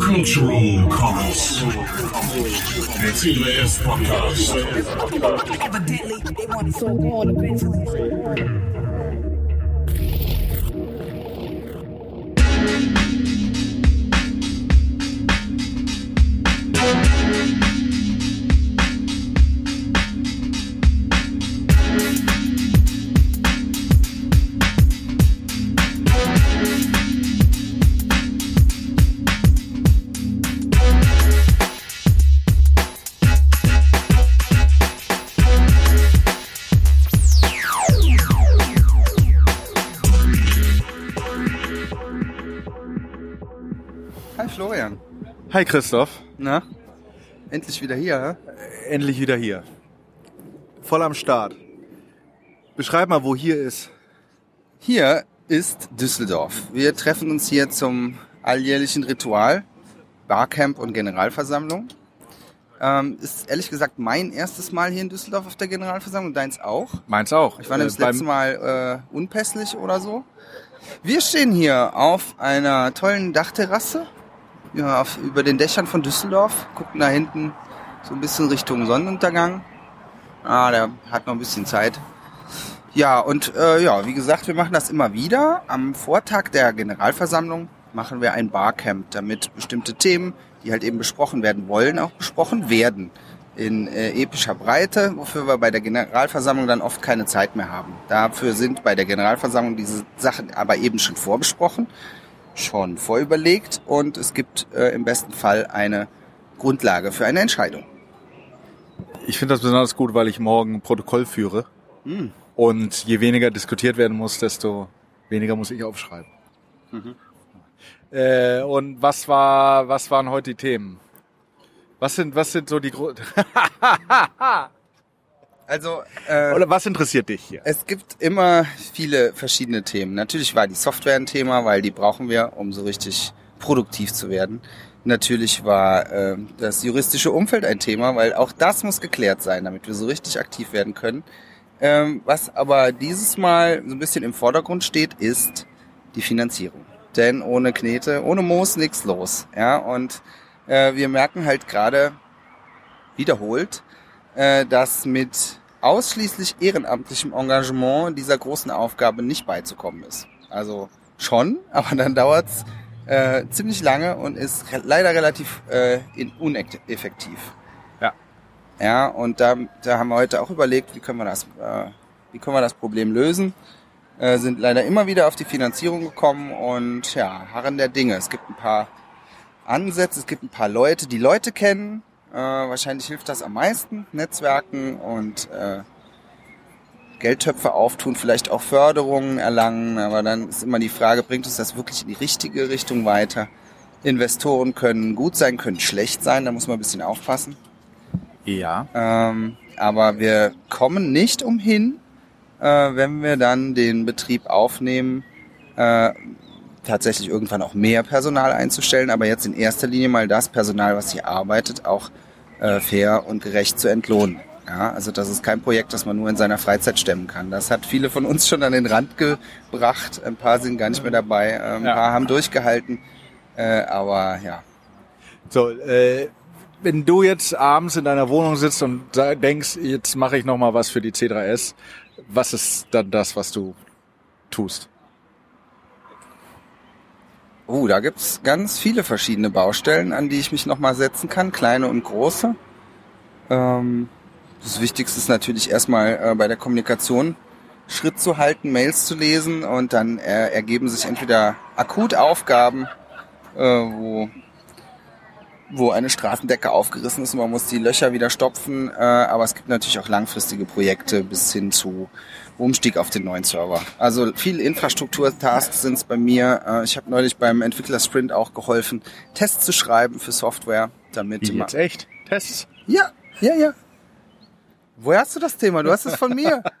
Cultural Commons. The TVS Podcast. Evidently, they want so-called Hi Christoph, Na? Endlich wieder hier, hä? endlich wieder hier. Voll am Start. Beschreib mal, wo hier ist. Hier ist Düsseldorf. Wir treffen uns hier zum alljährlichen Ritual, Barcamp und Generalversammlung. Ähm, ist ehrlich gesagt mein erstes Mal hier in Düsseldorf auf der Generalversammlung, deins auch. Meins auch. Ich war nämlich Äh, das letzte Mal äh, unpässlich oder so. Wir stehen hier auf einer tollen Dachterrasse ja, auf, über den Dächern von Düsseldorf, gucken da hinten so ein bisschen Richtung Sonnenuntergang. Ah, der hat noch ein bisschen Zeit. Ja, und äh, ja, wie gesagt, wir machen das immer wieder. Am Vortag der Generalversammlung machen wir ein Barcamp, damit bestimmte Themen, die halt eben besprochen werden wollen, auch besprochen werden. In äh, epischer Breite, wofür wir bei der Generalversammlung dann oft keine Zeit mehr haben. Dafür sind bei der Generalversammlung diese Sachen aber eben schon vorbesprochen, schon vorüberlegt und es gibt äh, im besten Fall eine Grundlage für eine Entscheidung. Ich finde das besonders gut, weil ich morgen Protokoll führe. Hm. Und je weniger diskutiert werden muss, desto weniger muss ich aufschreiben. Mhm. Äh, und was war, was waren heute die Themen? Was sind, was sind so die Gro Also äh, Oder was interessiert dich hier? Es gibt immer viele verschiedene Themen. Natürlich war die Software ein Thema, weil die brauchen wir, um so richtig produktiv zu werden. Natürlich war äh, das juristische Umfeld ein Thema, weil auch das muss geklärt sein, damit wir so richtig aktiv werden können. Ähm, was aber dieses Mal so ein bisschen im Vordergrund steht, ist die Finanzierung. Denn ohne Knete, ohne Moos nichts los. Ja, und äh, wir merken halt gerade wiederholt, äh, dass mit ausschließlich ehrenamtlichem Engagement dieser großen Aufgabe nicht beizukommen ist. Also schon, aber dann dauert's äh, ziemlich lange und ist re leider relativ äh, uneffektiv. Ja. Ja, und da, da haben wir heute auch überlegt, wie können wir das, äh, wie können wir das Problem lösen. Äh, sind leider immer wieder auf die Finanzierung gekommen und ja, harren der Dinge. Es gibt ein paar Ansätze, es gibt ein paar Leute, die Leute kennen. Äh, wahrscheinlich hilft das am meisten, Netzwerken und äh, Geldtöpfe auftun, vielleicht auch Förderungen erlangen, aber dann ist immer die Frage, bringt uns das wirklich in die richtige Richtung weiter? Investoren können gut sein, können schlecht sein, da muss man ein bisschen aufpassen. Ja. Ähm, aber wir kommen nicht umhin, äh, wenn wir dann den Betrieb aufnehmen, äh, tatsächlich irgendwann auch mehr Personal einzustellen, aber jetzt in erster Linie mal das Personal, was hier arbeitet, auch äh, fair und gerecht zu entlohnen. Ja, also das ist kein Projekt, das man nur in seiner Freizeit stemmen kann. Das hat viele von uns schon an den Rand gebracht. Ein paar sind gar nicht mehr dabei, äh, ein Ja. paar haben durchgehalten. Äh, aber ja, So, äh, wenn du jetzt abends in deiner Wohnung sitzt und denkst, jetzt mache ich noch mal was für die C3S, was ist dann das, was du tust? Oh, da gibt's ganz viele verschiedene Baustellen, an die ich mich nochmal setzen kann, kleine und große. Ähm, das Wichtigste ist natürlich erstmal äh, bei der Kommunikation Schritt zu halten, Mails zu lesen und dann äh, ergeben sich entweder akut Aufgaben, äh, wo, wo eine Straßendecke aufgerissen ist und man muss die Löcher wieder stopfen, äh, aber es gibt natürlich auch langfristige Projekte bis hin zu Umstieg auf den neuen Server. Also viel Infrastrukturtasks sind es bei mir. Äh, ich habe neulich beim Entwicklersprint auch geholfen, Tests zu schreiben für Software, damit Wie jetzt echt? Tests? ja, ja, ja. Woher hast du das Thema? Du hast es von mir.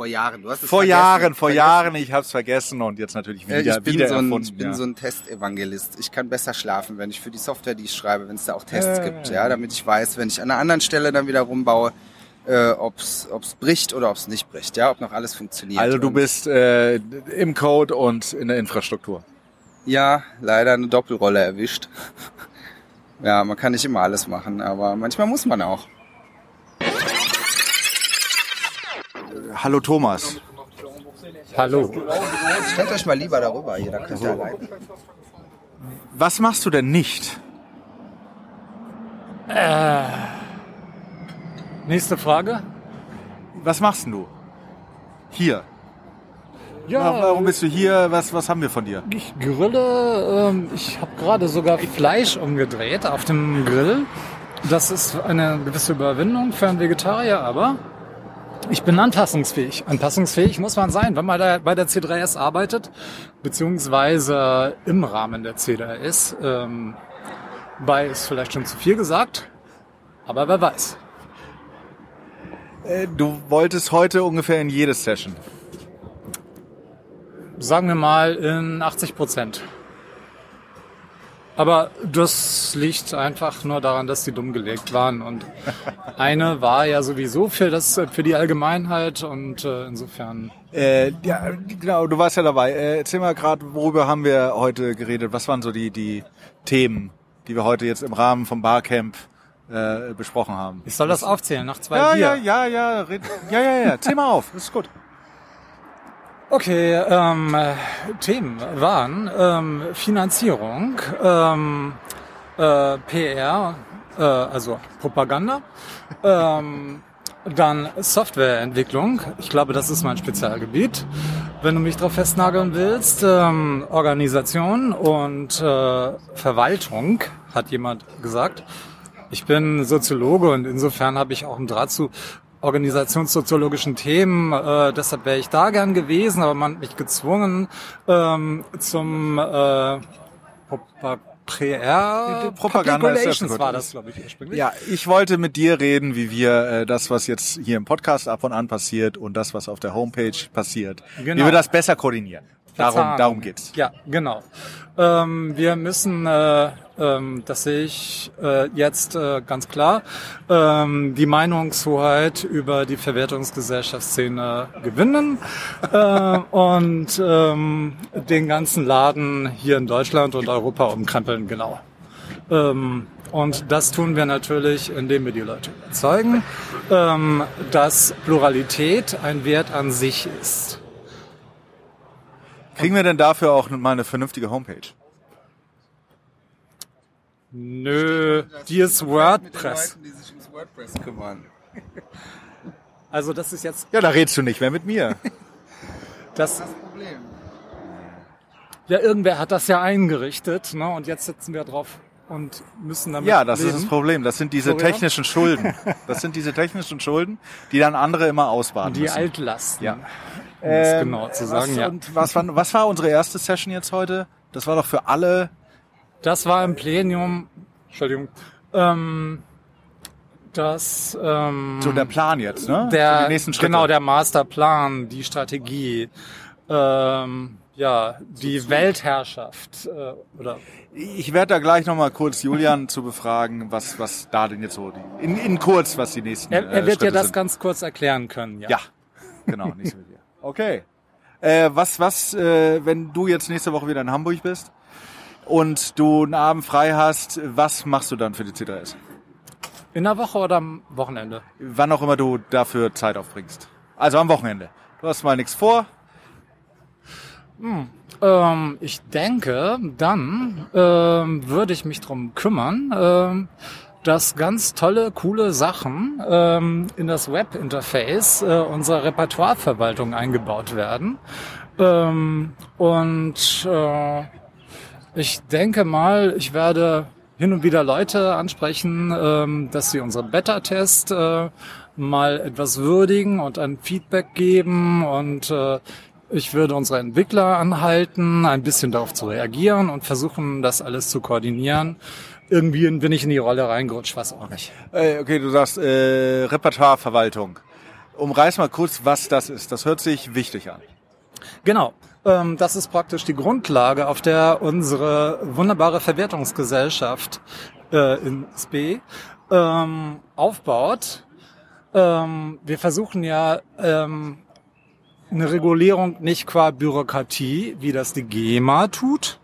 Vor Jahren. Du hast es Vor vergessen. Jahren, vor Vergessen. Jahren, ich hab's vergessen und jetzt natürlich Äh, wieder, ich bin, wieder so ein, erfunden. ich bin ja. so ein Testevangelist. Ich kann besser schlafen, wenn ich für die Software, die ich schreibe, wenn es da auch Tests Äh. gibt, ja, damit ich weiß, wenn ich an einer anderen Stelle dann wieder rumbaue, äh, ob's ob's bricht oder ob's nicht bricht, ja, ob noch alles funktioniert. also du bist äh, im Code und in der Infrastruktur. Ja, leider eine Doppelrolle erwischt. Ja, man kann nicht immer alles machen, aber manchmal muss man auch. Hallo Thomas. Hallo. Stellt euch mal lieber darüber, hier, da könnt ihr allein. Was machst du denn nicht? Nächste Frage. Was machst denn du? Hier. Ja, warum bist du hier? Was, was haben wir von dir? ich grille. Ähm, ich habe gerade sogar Fleisch umgedreht auf dem Grill. Das ist eine gewisse Überwindung für einen Vegetarier, aber ich bin anpassungsfähig. Anpassungsfähig muss man sein, wenn man da bei der C3S arbeitet, beziehungsweise im Rahmen der C3S. Ähm, bei ist vielleicht schon zu viel gesagt, aber wer weiß. Äh, Du wolltest heute ungefähr in jede Session. Sagen wir mal in 80 Prozent. Aber das liegt einfach nur daran, dass die dumm gelegt waren. Und eine war ja sowieso für, das, für die Allgemeinheit und äh, insofern. Äh, ja, genau, du warst ja dabei. Äh, erzähl mal gerade, worüber haben wir heute geredet? Was waren so die, die Themen, die wir heute jetzt im Rahmen vom Barcamp äh, besprochen haben? Ich soll das aufzählen nach zwei Ja, Bier. ja, ja, ja, red, ja, ja, ja. Zähl mal auf, das ist gut. Okay, ähm, äh, Themen waren ähm, Finanzierung, ähm, äh, PR, äh, also Propaganda, ähm, dann Softwareentwicklung. Ich glaube, das ist mein Spezialgebiet. Wenn du mich darauf festnageln willst, ähm, Organisation und äh, Verwaltung, hat jemand gesagt. Ich bin Soziologe und insofern habe ich auch einen Draht zu organisationssoziologischen Themen. Äh, deshalb wäre ich da gern gewesen, aber man hat mich gezwungen ähm, zum äh, PR Die Propaganda ist gut. war das, glaube ich, ursprünglich. Ja, ich wollte mit dir reden, wie wir äh, das, was jetzt hier im Podcast ab und an passiert und das, was auf der Homepage passiert, wie Genau. wir das besser koordinieren. Darum, darum geht's. Ja, genau. Ähm, wir müssen, äh, ähm, das sehe ich äh, jetzt äh, ganz klar, ähm, die Meinungshoheit über die Verwertungsgesellschaftsszene gewinnen äh, und ähm, den ganzen Laden hier in Deutschland und Europa umkrempeln, genau. Ähm, und das tun wir natürlich, indem wir die Leute überzeugen, ähm, dass Pluralität ein Wert an sich ist. Kriegen wir denn dafür auch mal eine vernünftige Homepage? Nö, die ist WordPress. die sich ums WordPress kümmern. Also das ist jetzt Ja, da redst du nicht mehr mit mir. das. Das Problem. Ja, irgendwer hat das ja eingerichtet, ne? Und jetzt sitzen wir drauf und müssen damit Ja, das leben. ist das Problem. Das sind diese Florian? technischen Schulden. Das sind diese technischen Schulden, die dann andere immer ausbaden Die müssen. Altlasten. Ja. Ähm, genau zu sagen, was, ja. Und was war, was war unsere erste Session jetzt heute? Das war doch für alle. Das war im Plenum, Entschuldigung, ähm, das ähm, So der Plan jetzt, ne? Der, die nächsten Schritte. genau, der Masterplan, die Strategie, ähm, ja, die Weltherrschaft äh, oder Ich werde da gleich nochmal kurz Julian zu befragen, was, was da denn jetzt so, die, in, in kurz, was die nächsten er, er äh, wird dir Schritte das sind. ganz kurz erklären können. Ja. Ja, genau, nicht so. Okay. Äh, was, was, äh, wenn du jetzt nächste Woche wieder in Hamburg bist und du einen Abend frei hast, was machst du dann für die C3S? In der Woche oder am Wochenende? Wann auch immer du dafür Zeit aufbringst. Also am Wochenende. Du hast mal nichts vor. Ähm, ich denke, dann ähm, würde ich mich drum kümmern, ähm, dass ganz tolle, coole Sachen ähm, in das Webinterface äh, unserer Repertoireverwaltung eingebaut werden. Ähm, und äh, ich denke mal, ich werde hin und wieder Leute ansprechen, ähm, dass sie unseren Beta-Test äh, mal etwas würdigen und ein Feedback geben und äh, ich würde unsere Entwickler anhalten, ein bisschen darauf zu reagieren und versuchen, das alles zu koordinieren. Irgendwie bin ich in die Rolle reingerutscht, was auch nicht. Äh, okay, du sagst äh, Repertoireverwaltung. Umreiß mal kurz, was das ist. Das hört sich wichtig an. Genau. Ähm, das ist praktisch die Grundlage, auf der unsere wunderbare Verwertungsgesellschaft äh, in SB ähm, aufbaut. Ähm, wir versuchen ja ähm, eine Regulierung nicht qua Bürokratie, wie das die GEMA tut.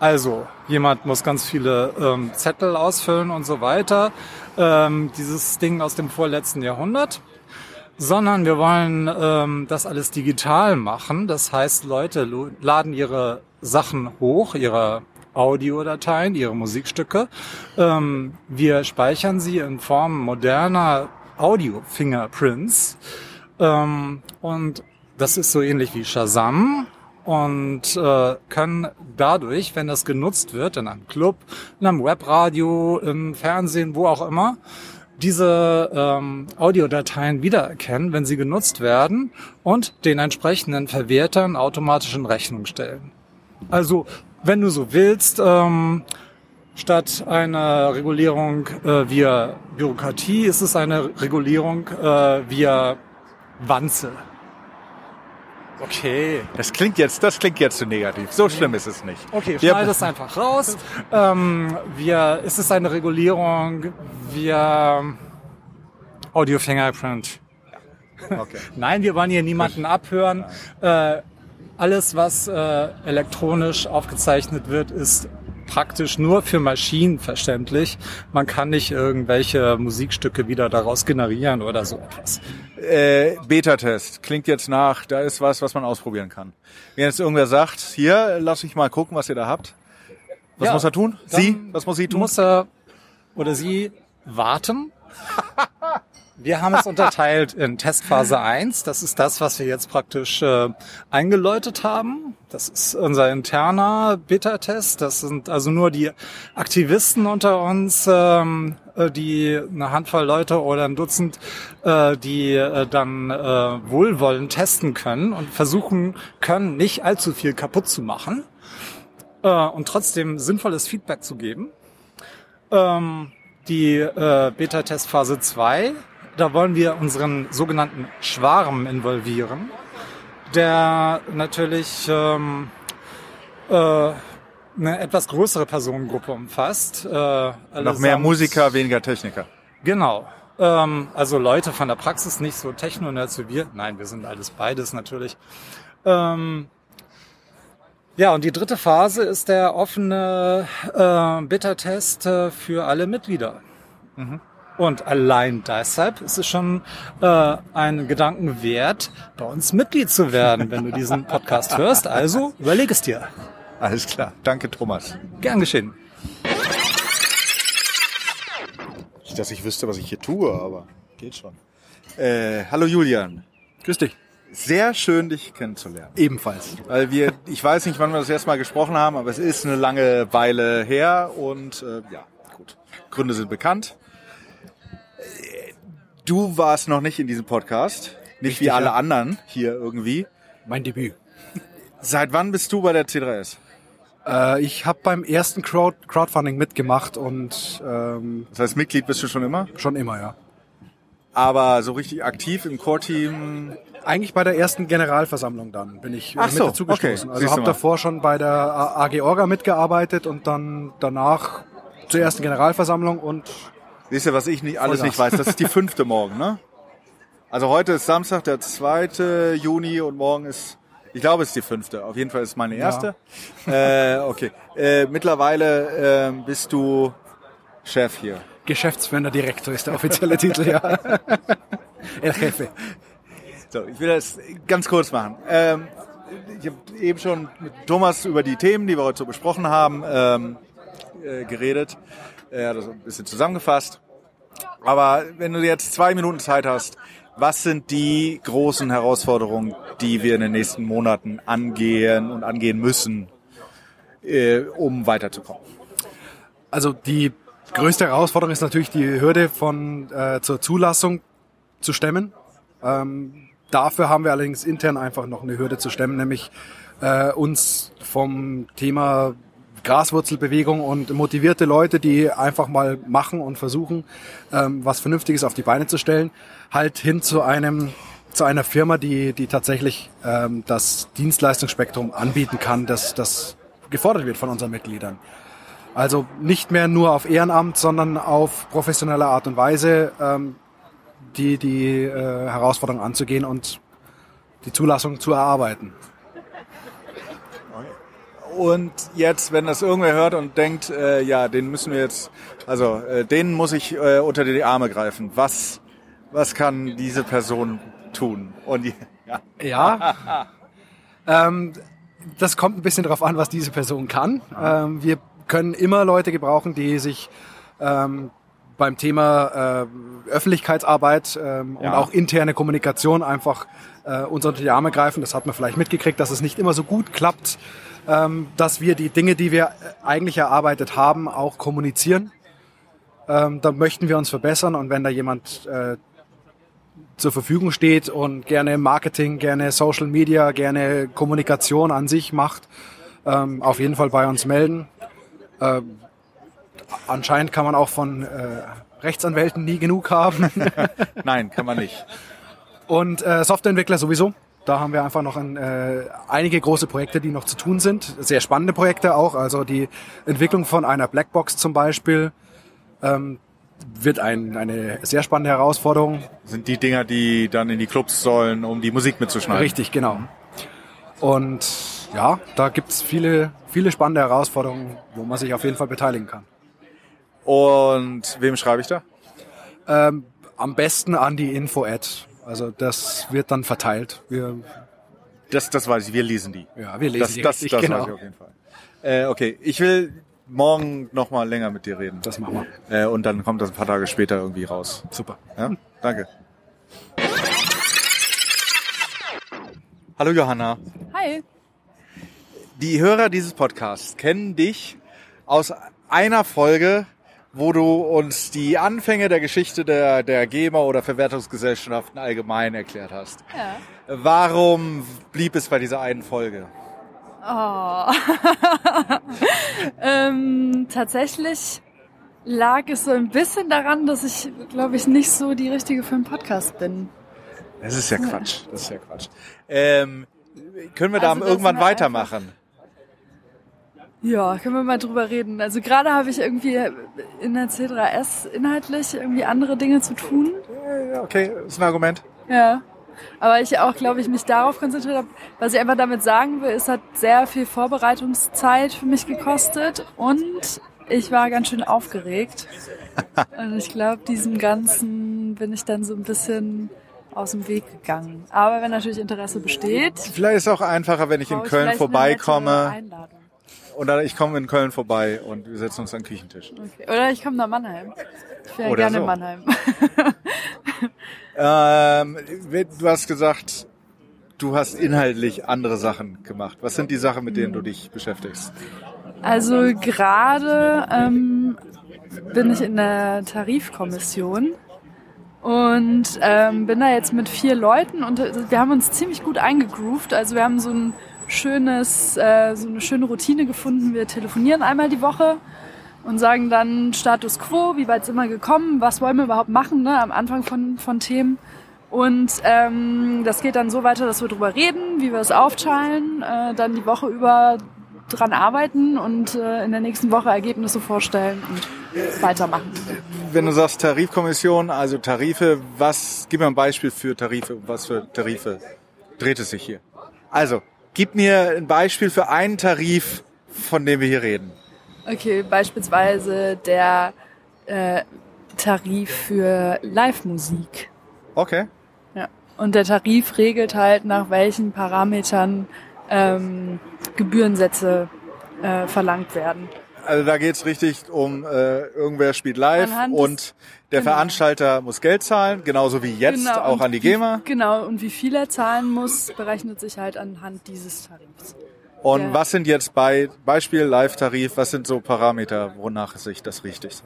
Also jemand muss ganz viele ähm, Zettel ausfüllen und so weiter. Ähm, dieses Ding aus dem vorletzten Jahrhundert. Sondern wir wollen ähm, das alles digital machen. Das heißt, Leute laden ihre Sachen hoch, ihre Audiodateien, ihre Musikstücke. Ähm, wir speichern sie in Form moderner Audio-Fingerprints. Ähm, und das ist so ähnlich wie Shazam und äh, können dadurch, wenn das genutzt wird in einem Club, in einem Webradio, im Fernsehen, wo auch immer, diese ähm, Audiodateien wiedererkennen, wenn sie genutzt werden und den entsprechenden Verwertern automatisch in Rechnung stellen. Also, wenn du so willst, ähm, statt einer Regulierung äh, via Bürokratie ist es eine Regulierung äh, via Wanze. Okay. Das klingt jetzt, das klingt jetzt zu negativ. So schlimm ist es nicht. Okay, Wir- schneid es einfach raus. Ähm, wir, ist es eine Regulierung via Audio Fingerprint? Okay. Nein, wir wollen hier niemanden abhören. Äh, alles, was äh, elektronisch aufgezeichnet wird, ist praktisch nur für Maschinen verständlich. Man kann nicht irgendwelche Musikstücke wieder daraus generieren oder so etwas. Äh, Beta-Test klingt jetzt nach, da ist was, was man ausprobieren kann. Wenn jetzt irgendwer sagt, hier, lass ich mal gucken, was ihr da habt. Was Ja, muss er tun? Sie? Was muss sie tun? Muss er oder sie warten. Wir haben es unterteilt in Testphase 1. Das ist das, was wir jetzt praktisch äh, eingeläutet haben. Das ist unser interner Beta-Test. Das sind also nur die Aktivisten unter uns, ähm, äh, die eine Handvoll Leute oder ein Dutzend, äh, die äh, dann äh, wohlwollend testen können und versuchen können, nicht allzu viel kaputt zu machen äh, und trotzdem sinnvolles Feedback zu geben. Ähm, die äh, Beta-Test Phase 2, da wollen wir unseren sogenannten Schwarm involvieren, der natürlich ähm, äh, eine etwas größere Personengruppe umfasst. Äh, Noch mehr Musiker, weniger Techniker. Genau. Ähm, also Leute von der Praxis, nicht so Techno-Nerds wie wir. Nein, wir sind alles beides natürlich. Ähm, ja, und die dritte Phase ist der offene äh, Beta-Test äh, für alle Mitglieder. Und allein deshalb ist es schon äh, ein Gedanken wert, bei uns Mitglied zu werden, wenn du diesen Podcast hörst. Also überleg es dir. Alles klar. Danke, Thomas. Gern geschehen. Nicht, dass ich wüsste, was ich hier tue, aber geht schon. Äh, hallo Julian. Grüß dich. Sehr schön, dich kennenzulernen. Ebenfalls. Weil wir, ich weiß nicht, wann wir das erste Mal gesprochen haben, aber es ist eine lange Weile her und äh, ja, gut. Gründe sind bekannt. Du warst noch nicht in diesem Podcast, nicht Richtig, wie alle ja. anderen hier irgendwie. Mein Debüt. Seit wann bist du bei der C3S? Äh, ich habe beim ersten Crowd Crowdfunding mitgemacht und ähm, Das heißt, Mitglied bist du schon immer, schon immer, ja. aber so richtig aktiv im Core-Team. Eigentlich bei der ersten Generalversammlung dann bin ich äh, Ach mit so, dazu okay. Also habe davor schon bei der AG Orga mitgearbeitet und dann danach zur ersten Generalversammlung und Siehst du, was ich nicht, alles nicht weiß? Das ist die fünfte morgen, ne? Also heute ist Samstag, der 2. Juni und morgen ist, ich glaube, es ist die fünfte. Auf jeden Fall ist es meine erste. Äh, okay. Äh, mittlerweile ähm, bist du Chef hier. Geschäftsführender Direktor ist der offizielle Titel, ja. El Jefe. So, ich will das ganz kurz machen. Ähm, ich habe eben schon mit Thomas über die Themen, die wir heute so besprochen haben, ähm, äh, geredet. Hat das ein bisschen zusammengefasst. Aber wenn du jetzt zwei Minuten Zeit hast, was sind die großen Herausforderungen, die wir in den nächsten Monaten angehen und angehen müssen, äh, um weiterzukommen? Also die größte Herausforderung ist natürlich die Hürde von äh, zur Zulassung zu stemmen. Ähm, dafür haben wir allerdings intern einfach noch eine Hürde zu stemmen, nämlich äh, uns vom Thema Graswurzelbewegung und motivierte Leute, die einfach mal machen und versuchen, ähm, was Vernünftiges auf die Beine zu stellen, halt hin zu einem zu einer Firma, die die tatsächlich ähm, das Dienstleistungsspektrum anbieten kann, das das gefordert wird von unseren Mitgliedern. Also nicht mehr nur auf Ehrenamt, sondern auf professionelle Art und Weise ähm, die, die äh, Herausforderung anzugehen und die Zulassung zu erarbeiten. Und jetzt, wenn das irgendwer hört und denkt, äh, ja, den müssen wir jetzt, also äh, denen muss ich äh, unter die Arme greifen. Was, was kann diese Person tun? Und ja. Ja. ähm, das kommt ein bisschen darauf an, was diese Person kann. Ähm, wir können immer Leute gebrauchen, die sich ähm, beim Thema äh, Öffentlichkeitsarbeit ähm, und Ja. auch interne Kommunikation einfach äh, uns unter die Arme greifen. Das hat man vielleicht mitgekriegt, dass es nicht immer so gut klappt, ähm, dass wir die Dinge, die wir eigentlich erarbeitet haben, auch kommunizieren. Ähm, da möchten wir uns verbessern und wenn da jemand äh, zur Verfügung steht und gerne Marketing, gerne Social Media, gerne Kommunikation an sich macht, ähm, auf jeden Fall bei uns melden. Ähm, anscheinend kann man auch von äh, Rechtsanwälten nie genug haben. Nein, kann man nicht. Und äh, Softwareentwickler sowieso. Da haben wir einfach noch ein, äh, einige große Projekte, die noch zu tun sind. Sehr spannende Projekte auch. Also die Entwicklung von einer Blackbox zum Beispiel ähm, wird ein, eine sehr spannende Herausforderung. Sind die Dinger, die dann in die Clubs sollen, um die Musik mitzuschneiden. Richtig, genau. Und ja, da gibt's viele, viele spannende Herausforderungen, wo man sich auf jeden Fall beteiligen kann. Und wem schreibe ich da? Ähm, am besten an die Info-Ad. Also das wird dann verteilt. Wir, Das, das weiß ich, wir lesen die. ja, wir lesen Das, die das, richtig, das genau. weiß ich auf jeden Fall. Äh, okay, ich will morgen noch mal länger mit dir reden. Das machen wir. Äh, und dann kommt das ein paar Tage später irgendwie raus. Super. Ja? Danke. Hallo Johanna. Hi. Die Hörer dieses Podcasts kennen dich aus einer Folge, wo du uns die Anfänge der Geschichte der, der GEMA oder Verwertungsgesellschaften allgemein erklärt hast. Ja. Warum blieb es bei dieser einen Folge? Oh. ähm, tatsächlich lag es so ein bisschen daran, dass ich, glaube ich, nicht so die richtige für einen Podcast bin. Das ist ja Quatsch. Das ist ja Quatsch. Ähm, können wir da Also das irgendwann wir weitermachen? Ja, können wir mal drüber reden. Also gerade habe ich irgendwie in der C3S inhaltlich irgendwie andere Dinge zu tun. Okay, ist ein Argument. Ja. Aber ich auch, glaube ich, mich darauf konzentriert habe. Was ich einfach damit sagen will, es hat sehr viel Vorbereitungszeit für mich gekostet und ich war ganz schön aufgeregt. Und ich glaube, diesem Ganzen bin ich dann so ein bisschen aus dem Weg gegangen. Aber wenn natürlich Interesse besteht, Vielleicht ist es auch einfacher, wenn ich in ich Köln eine vorbeikomme. Einladung. Oder ich komme in Köln vorbei und wir setzen uns an den Küchentisch. Okay. Oder ich komme nach Mannheim. Ich wäre gerne so. in Mannheim. Ähm, du hast gesagt, du hast inhaltlich andere Sachen gemacht. Was sind die Sachen, mit denen du dich beschäftigst? Also gerade ähm, bin ich in der Tarifkommission und ähm, bin da jetzt mit vier Leuten und äh, wir haben uns ziemlich gut eingegroovt. Also wir haben so ein schönes, äh, so eine schöne Routine gefunden. Wir telefonieren einmal die Woche und sagen dann Status Quo, wie weit sind wir gekommen, was wollen wir überhaupt machen ne, am Anfang von, von Themen. Und ähm, das geht dann so weiter, dass wir drüber reden, wie wir es aufteilen, äh, dann die Woche über dran arbeiten und äh, in der nächsten Woche Ergebnisse vorstellen und weitermachen. Wenn du sagst Tarifkommission, also Tarife, was, gib mir ein Beispiel für Tarife, was für Tarife dreht es sich hier? Also, gib mir ein Beispiel für einen Tarif, von dem wir hier reden. Okay, beispielsweise der äh, Tarif für Live-Musik. Okay. Ja. Und der Tarif regelt halt, nach welchen Parametern ähm, Gebührensätze äh, verlangt werden. Also da geht's richtig um, äh, irgendwer spielt live Anhand des- und der genau. Veranstalter muss Geld zahlen, genauso wie jetzt Genau, auch an die wie- GEMA. Genau, und wie viel er zahlen muss, berechnet sich halt anhand dieses Tarifs. Und Ja. was sind jetzt bei Beispiel Live-Tarif, was sind so Parameter, wonach sich das richtig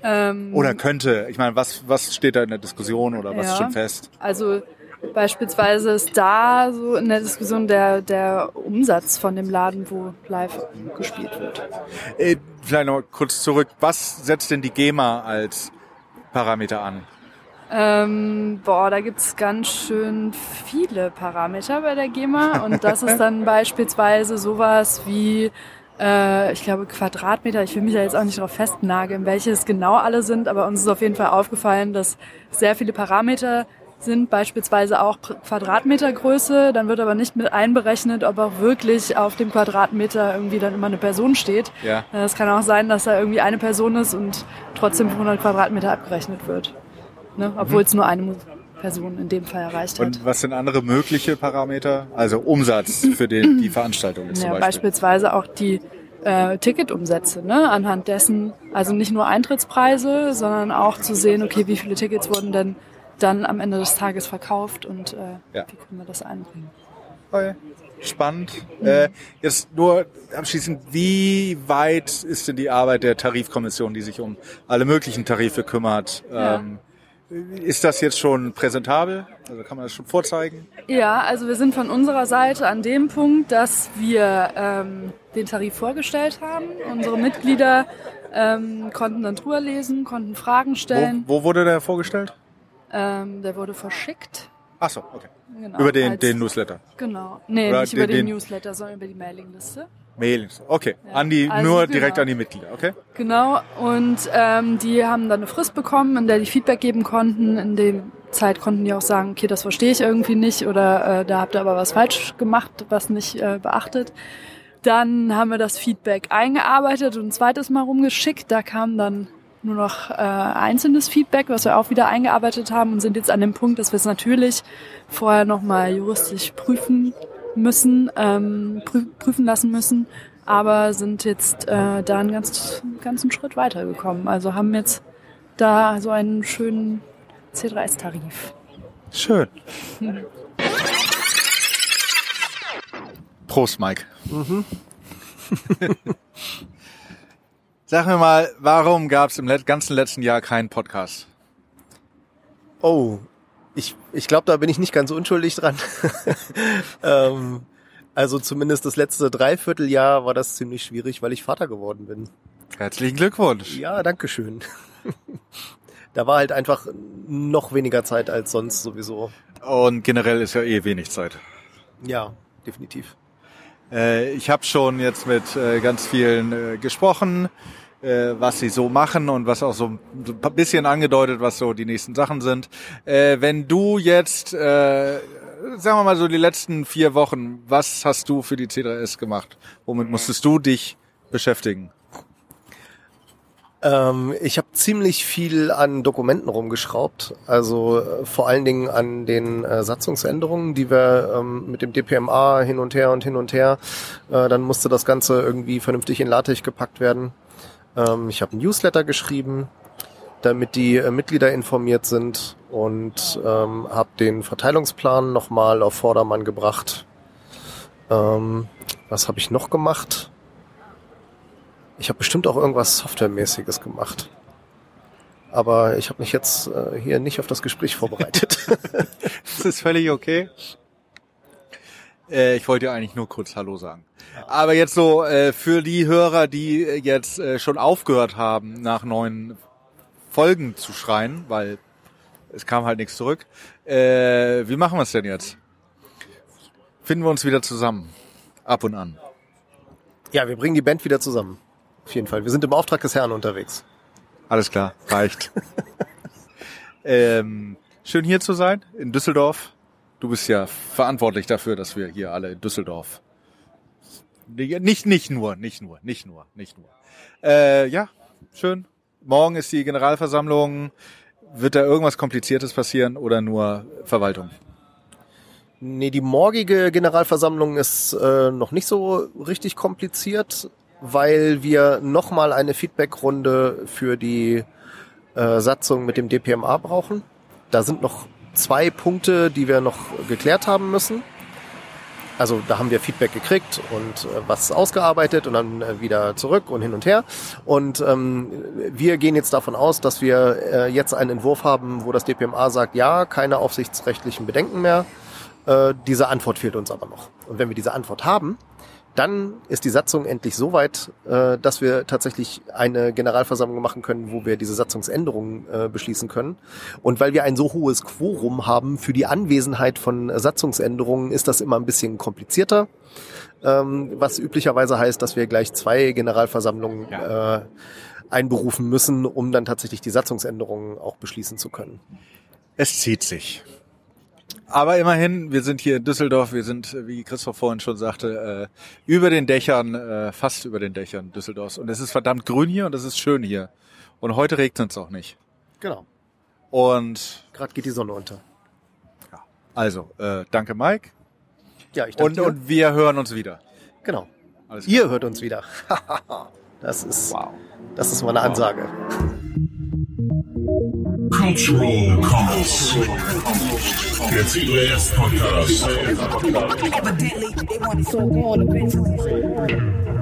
Ähm, Oder könnte? Ich meine, was, was steht da in der Diskussion oder was Ja. ist schon fest? Also beispielsweise ist da so in der Diskussion der, der Umsatz von dem Laden, wo live gespielt wird. Äh, vielleicht noch kurz zurück. Was setzt denn die GEMA als Parameter an? Ähm, boah, da gibt's ganz schön viele Parameter bei der GEMA und das ist dann beispielsweise sowas wie, äh, ich glaube, Quadratmeter. Ich will mich da jetzt auch nicht drauf festnageln, welche es genau alle sind, aber uns ist auf jeden Fall aufgefallen, dass sehr viele Parameter sind beispielsweise auch Quadratmetergröße. Dann wird aber nicht mit einberechnet, ob auch wirklich auf dem Quadratmeter irgendwie dann immer eine Person steht. Ja. Äh, Es kann auch sein, dass da irgendwie eine Person ist und trotzdem 100 Quadratmeter abgerechnet wird. Ne? Obwohl es nur eine Person in dem Fall erreicht hat. Und was sind andere mögliche Parameter? Also Umsatz für den, die Veranstaltung jetzt Ja, zum Beispiel. beispielsweise auch die äh, Ticketumsätze, ne? anhand dessen, also nicht nur Eintrittspreise, sondern auch zu sehen, okay, wie viele Tickets wurden denn dann am Ende des Tages verkauft und äh, Ja. wie können wir das einbringen. Okay. Spannend. Äh, jetzt nur abschließend, wie weit ist denn die Arbeit der Tarifkommission, die sich um alle möglichen Tarife kümmert? Ja. Ähm, ist das jetzt schon präsentabel? Also kann man das schon vorzeigen? Ja, also wir sind von unserer Seite an dem Punkt, dass wir ähm, den Tarif vorgestellt haben. Unsere Mitglieder ähm, konnten dann drüber lesen, konnten Fragen stellen. Wo, wo wurde der vorgestellt? Ähm, der wurde verschickt. Ach so, okay. Genau, Über den, als- den Newsletter. Genau. Nee, Oder nicht über den- den, den- Newsletter, sondern über die Mailingliste. Mailings. Okay. An die, Also nur genau. direkt an die Mitglieder, okay? Genau, und ähm, die haben dann eine Frist bekommen, in der die Feedback geben konnten. In der Zeit konnten die auch sagen, okay, das verstehe ich irgendwie nicht oder äh, da habt ihr aber was falsch gemacht, was nicht äh, beachtet. Dann haben wir das Feedback eingearbeitet und ein zweites Mal rumgeschickt. Da kam dann nur noch äh, einzelnes Feedback, was wir auch wieder eingearbeitet haben und sind jetzt an dem Punkt, dass wir es natürlich vorher nochmal juristisch prüfen müssen, ähm, prü prüfen lassen müssen, aber sind jetzt äh, da einen ganz, ganzen Schritt weitergekommen. Also haben jetzt da so einen schönen C3S-Tarif. Schön. Prost, Mike. Sag mir mal, warum gab es im ganzen letzten Jahr keinen Podcast? Oh, ich, ich glaube, da bin ich nicht ganz unschuldig dran. ähm, also zumindest das letzte Dreivierteljahr war das ziemlich schwierig, weil ich Vater geworden bin. Herzlichen Glückwunsch. Ja, danke schön. da war halt einfach noch weniger Zeit als sonst sowieso. Und generell ist ja eh wenig Zeit. Ja, definitiv. Äh, ich habe schon jetzt mit äh, ganz vielen äh, gesprochen, was sie so machen und was auch so ein bisschen angedeutet, was so die nächsten Sachen sind. Äh, wenn du jetzt, äh, sagen wir mal so die letzten vier Wochen, was hast du für die C3S gemacht? Womit musstest du dich beschäftigen? Ähm, ich habe ziemlich viel an Dokumenten rumgeschraubt, also äh, vor allen Dingen an den äh, Satzungsänderungen, die wir ähm, mit dem DPMA hin und her und hin und her. Äh, dann musste das Ganze irgendwie vernünftig in LaTeX gepackt werden. Ähm, ich habe ein Newsletter geschrieben, damit die äh, Mitglieder informiert sind und ähm, habe den Verteilungsplan nochmal auf Vordermann gebracht. Ähm, was habe ich noch gemacht? Ich habe bestimmt auch irgendwas Softwaremäßiges gemacht. Aber ich habe mich jetzt äh, hier nicht auf das Gespräch vorbereitet. Das ist völlig okay. Äh, ich wollte ja eigentlich nur kurz Hallo sagen. Aber jetzt so äh, für die Hörer, die äh, jetzt äh, schon aufgehört haben, nach neuen Folgen zu schreien, weil es kam halt nichts zurück. Äh, wie machen wir es denn jetzt? Finden wir uns wieder zusammen. Ab und an. ja, wir bringen die Band wieder zusammen. Auf jeden Fall. Wir sind im Auftrag des Herrn unterwegs. Alles klar, reicht. ähm, schön hier zu sein, in Düsseldorf. Du bist ja verantwortlich dafür, dass wir hier alle in Düsseldorf. Nicht, nicht nur, nicht nur, nicht nur, nicht nur. Äh, ja, schön. Morgen ist die Generalversammlung. Wird da irgendwas Kompliziertes passieren oder nur Verwaltung? Nee, die morgige Generalversammlung ist äh, noch nicht so richtig kompliziert, weil wir nochmal eine Feedbackrunde für die äh, Satzung mit dem DPMA brauchen. Da sind noch zwei Punkte, die wir noch geklärt haben müssen. Also da haben wir Feedback gekriegt und äh, was ausgearbeitet und dann äh, wieder zurück und hin und her. Und ähm, wir gehen jetzt davon aus, dass wir äh, jetzt einen Entwurf haben, wo das DPMA sagt, ja, keine aufsichtsrechtlichen Bedenken mehr. Äh, diese Antwort fehlt uns aber noch. Und wenn wir diese Antwort haben, dann ist die Satzung endlich so weit, äh, dass wir tatsächlich eine Generalversammlung machen können, wo wir diese Satzungsänderungen äh, beschließen können. Und weil wir ein so hohes Quorum haben für die Anwesenheit von Satzungsänderungen, ist das immer ein bisschen komplizierter. Ähm, was üblicherweise heißt, dass wir gleich zwei Generalversammlungen äh, einberufen müssen, um dann tatsächlich die Satzungsänderungen auch beschließen zu können. Es zieht sich. Aber immerhin, wir sind hier in Düsseldorf, wir sind, äh, wie Christoph vorhin schon sagte, äh, über den Dächern, äh, fast über den Dächern Düsseldorfs. Und es ist verdammt grün hier und es ist schön hier. Und heute regnet es auch nicht. Genau. Und Gerade geht die Sonne unter. also, äh, danke Mike. Ja, ich danke Und, dir. und wir hören uns wieder. genau. Ihr hört uns wieder. das ist, Wow. das ist mal eine Ansage. Cultural Commons. Der CBS Podcast. Evidently, they want it so gone eventually.